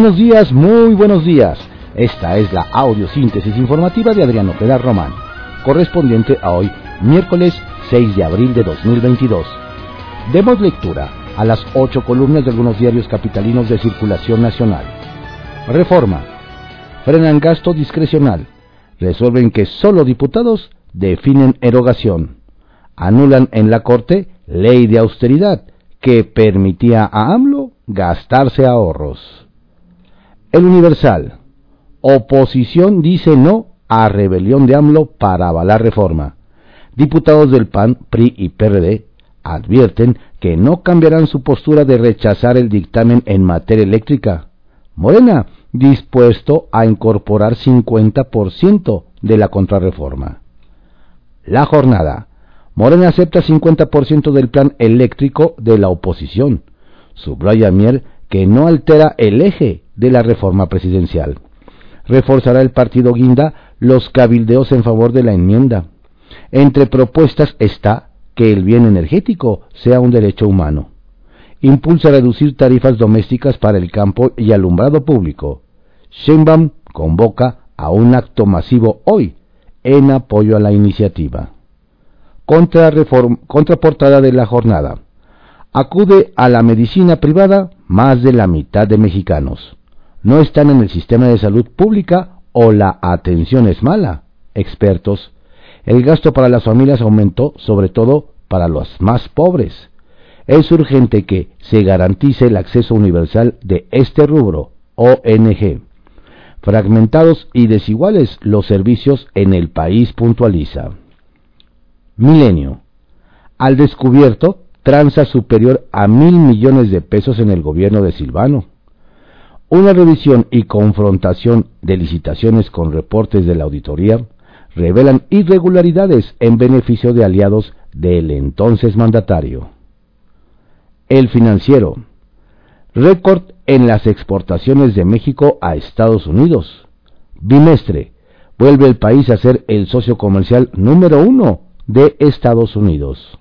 Buenos días, muy buenos días. Esta es la audiosíntesis informativa de Adriano Pedar Román, correspondiente a hoy, miércoles 6 de abril de 2022. Demos lectura a las ocho columnas de algunos diarios capitalinos de circulación nacional. Reforma. Frenan gasto discrecional. Resuelven que solo diputados definen erogación. Anulan en la Corte ley de austeridad que permitía a AMLO gastarse ahorros. El Universal. Oposición dice no a rebelión de AMLO para avalar reforma. Diputados del PAN, PRI y PRD advierten que no cambiarán su postura de rechazar el dictamen en materia eléctrica. Morena, dispuesto a incorporar 50% de la contrarreforma. La jornada. Morena acepta 50% del plan eléctrico de la oposición. Subraya Mier que no altera el eje de la reforma presidencial. Reforzará el partido Guinda los cabildeos en favor de la enmienda. Entre propuestas está que el bien energético sea un derecho humano. Impulsa reducir tarifas domésticas para el campo y alumbrado público. Sheinbaum convoca a un acto masivo hoy en apoyo a la iniciativa. contraportada de la jornada. Acude a la medicina privada más de la mitad de mexicanos. No están en el sistema de salud pública o la atención es mala. Expertos. El gasto para las familias aumentó, sobre todo para los más pobres. Es urgente que se garantice el acceso universal de este rubro, ONG fragmentados y desiguales los servicios en el país, puntualiza. Milenio. Al descubierto, tranza superior a mil millones de pesos en el gobierno de Silvano. Una revisión y confrontación de licitaciones con reportes de la auditoría revelan irregularidades en beneficio de aliados del entonces mandatario. El financiero. Récord en las exportaciones de México a Estados Unidos. Bimestre. Vuelve el país a ser el socio comercial número uno de Estados Unidos.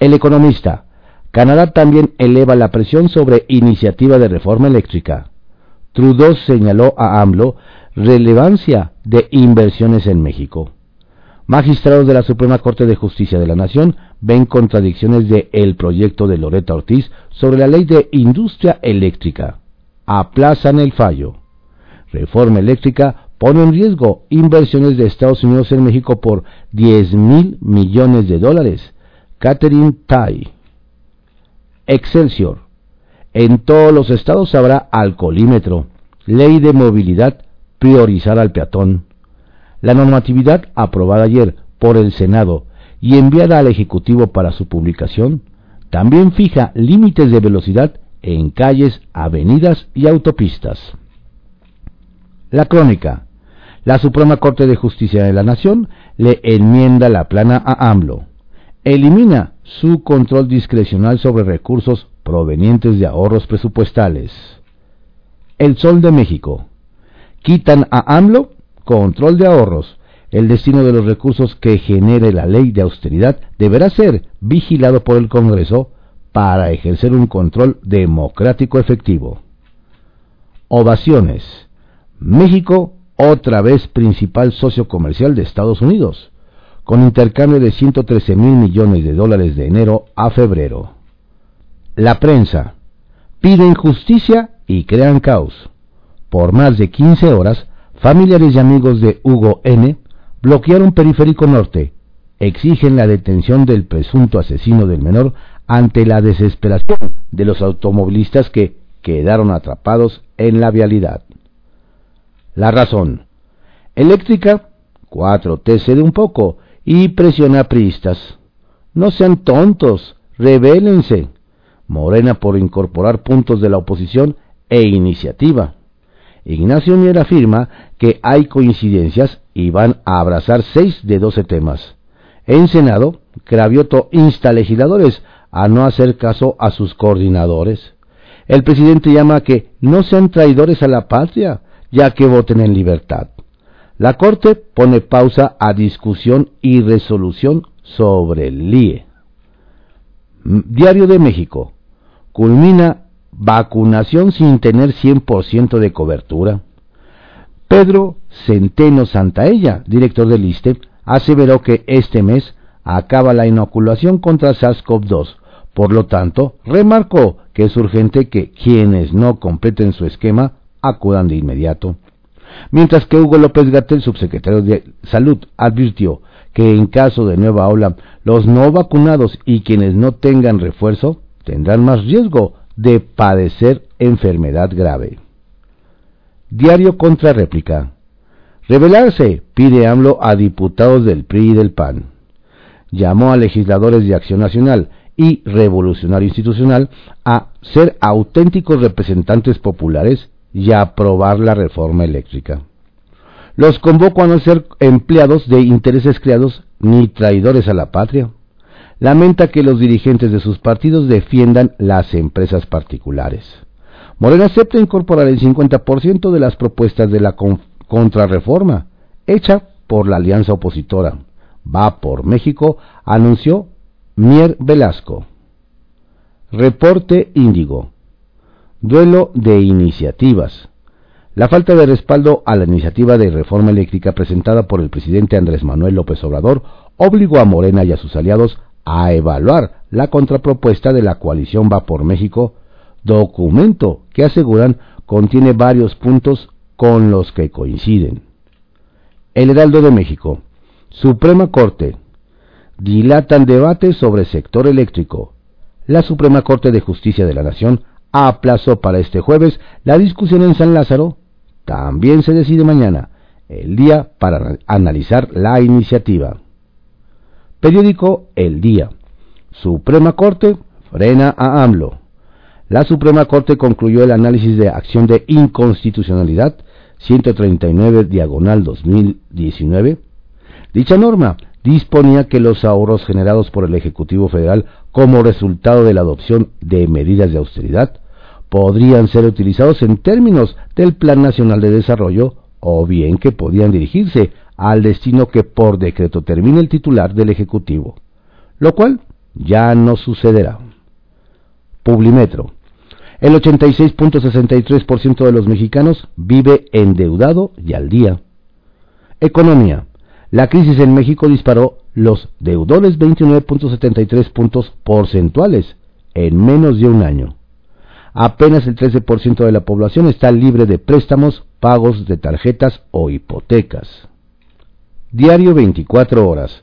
El economista. Canadá también eleva la presión sobre iniciativa de reforma eléctrica. Trudeau señaló a AMLO relevancia de inversiones en México. Magistrados de la Suprema Corte de Justicia de la Nación ven contradicciones de el proyecto de Loreta Ortiz sobre la ley de industria eléctrica. Aplazan el fallo. Reforma eléctrica pone en riesgo inversiones de Estados Unidos en México por 10 mil millones de dólares. Catherine Tai. Excelsior. En todos los estados habrá alcoholímetro. Ley de movilidad priorizar al peatón. La normatividad aprobada ayer por el Senado y enviada al Ejecutivo para su publicación también fija límites de velocidad en calles, avenidas y autopistas. La crónica. La Suprema Corte de Justicia de la Nación le enmienda la plana a AMLO. Elimina su control discrecional sobre recursos provenientes de ahorros presupuestales. El Sol de México. Quitan a AMLO control de ahorros. El destino de los recursos que genere la ley de austeridad deberá ser vigilado por el Congreso para ejercer un control democrático efectivo. Ovaciones. México, otra vez principal socio comercial de Estados Unidos, con intercambio de 113 mil millones de dólares de enero a febrero. La prensa. Piden justicia y crean caos. Por más de 15 horas, Familiares y amigos de Hugo N. bloquearon Periférico Norte, exigen la detención del presunto asesino del menor ante la desesperación de los automovilistas que quedaron atrapados en la vialidad. La razón. Eléctrica, 4T cede un poco y presiona a priistas. No sean tontos, rebélense. Morena por incorporar puntos de la oposición e iniciativa. Ignacio Mier afirma que hay coincidencias y van a abrazar seis de doce temas. En Senado, Cravioto insta a legisladores a no hacer caso a sus coordinadores. El presidente llama a que no sean traidores a la patria, ya que voten en libertad. La Corte pone pausa a discusión y resolución sobre el LIE. Diario de México. Culmina vacunación sin tener 100% de cobertura. Pedro Centeno Santaella, director del ISTE, aseveró que este mes acaba la inoculación contra SARS-CoV-2. Por lo tanto, remarcó que es urgente que quienes no completen su esquema acudan de inmediato. Mientras que Hugo López Gatel, subsecretario de Salud, advirtió que en caso de nueva ola, los no vacunados y quienes no tengan refuerzo tendrán más riesgo de padecer enfermedad grave. Diario contra réplica. Revelarse, pide AMLO a diputados del PRI y del PAN. Llamó a legisladores de Acción Nacional y Revolucionario Institucional a ser auténticos representantes populares y a aprobar la reforma eléctrica. Los convoco a no ser empleados de intereses creados ni traidores a la patria. Lamenta que los dirigentes de sus partidos defiendan las empresas particulares. Morena acepta incorporar el 50% de las propuestas de la contrarreforma, hecha por la alianza opositora. Va por México, anunció Mier Velasco. Reporte Índigo. Duelo de iniciativas. La falta de respaldo a la iniciativa de reforma eléctrica presentada por el presidente Andrés Manuel López Obrador obligó a Morena y a sus aliados a evaluar la contrapropuesta de la coalición Va por México, documento que aseguran contiene varios puntos con los que coinciden. El Heraldo de México, Suprema Corte, dilatan debate sobre sector eléctrico. La Suprema Corte de Justicia de la Nación aplazó para este jueves la discusión en San Lázaro. También se decide mañana, el día para analizar la iniciativa. Periódico El Día. Suprema Corte frena a AMLO. La Suprema Corte concluyó el análisis de acción de inconstitucionalidad 139 diagonal 2019. Dicha norma disponía que los ahorros generados por el Ejecutivo Federal como resultado de la adopción de medidas de austeridad podrían ser utilizados en términos del Plan Nacional de Desarrollo o bien que podían dirigirse al destino que por decreto termine el titular del Ejecutivo, lo cual ya no sucederá. Publimetro. El 86.63% de los mexicanos vive endeudado y al día. Economía. La crisis en México disparó los deudores 29.73 puntos porcentuales en menos de un año. Apenas el 13% de la población está libre de préstamos, pagos de tarjetas o hipotecas. Diario 24 horas.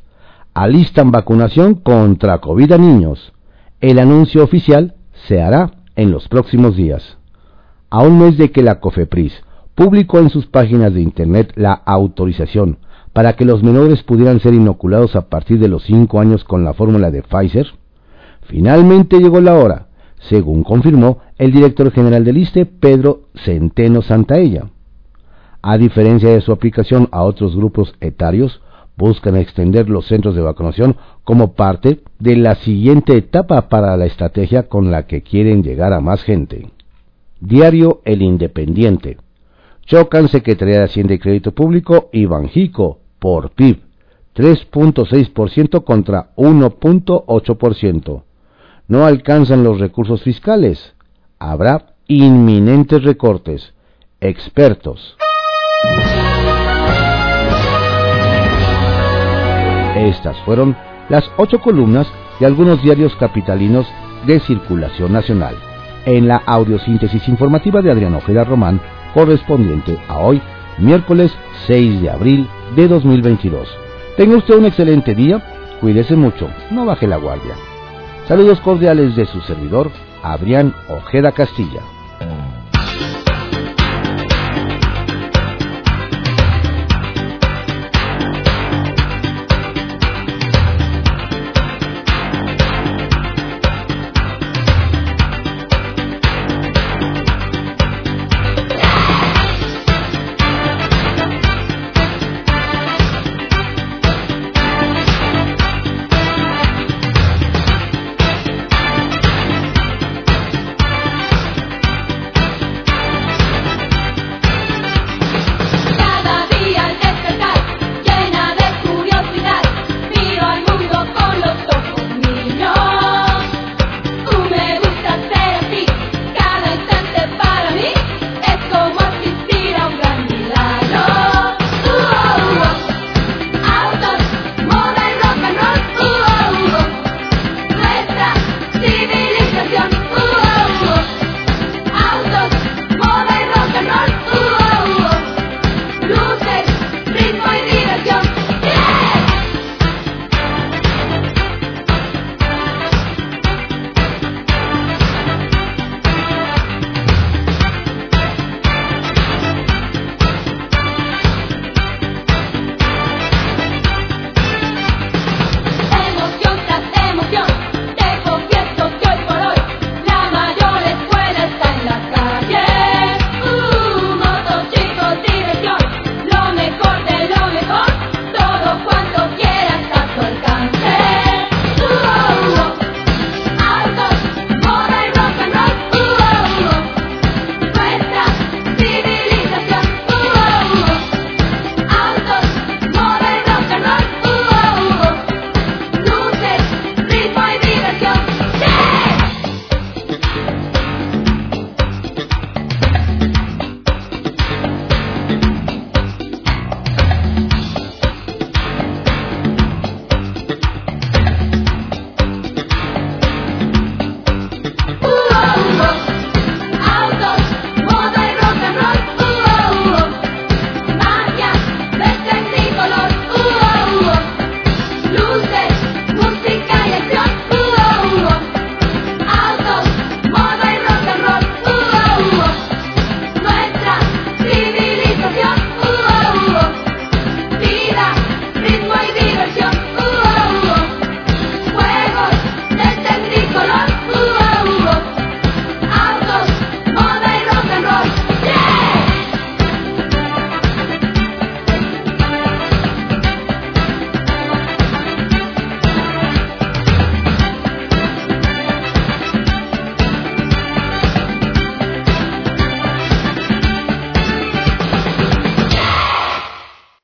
Alistan vacunación contra COVID a niños. El anuncio oficial se hará en los próximos días. A un mes de que la COFEPRIS publicó en sus páginas de Internet la autorización para que los menores pudieran ser inoculados a partir de los 5 años con la fórmula de Pfizer, finalmente llegó la hora, según confirmó el director general del ISTE, Pedro Centeno Santaella. A diferencia de su aplicación a otros grupos etarios, buscan extender los centros de vacunación como parte de la siguiente etapa para la estrategia con la que quieren llegar a más gente. Diario El Independiente. Chocan Secretaría de Hacienda y Crédito Público y Banjico por PIB, 3.6% contra 1.8%. No alcanzan los recursos fiscales. Habrá inminentes recortes. Expertos. Estas fueron las ocho columnas de algunos diarios capitalinos de circulación nacional, en la audiosíntesis informativa de Adrián Ojeda Román, correspondiente a hoy, miércoles 6 de abril de 2022. Tenga usted un excelente día, cuídese mucho, no baje la guardia. Saludos cordiales de su servidor, Adrián Ojeda Castilla.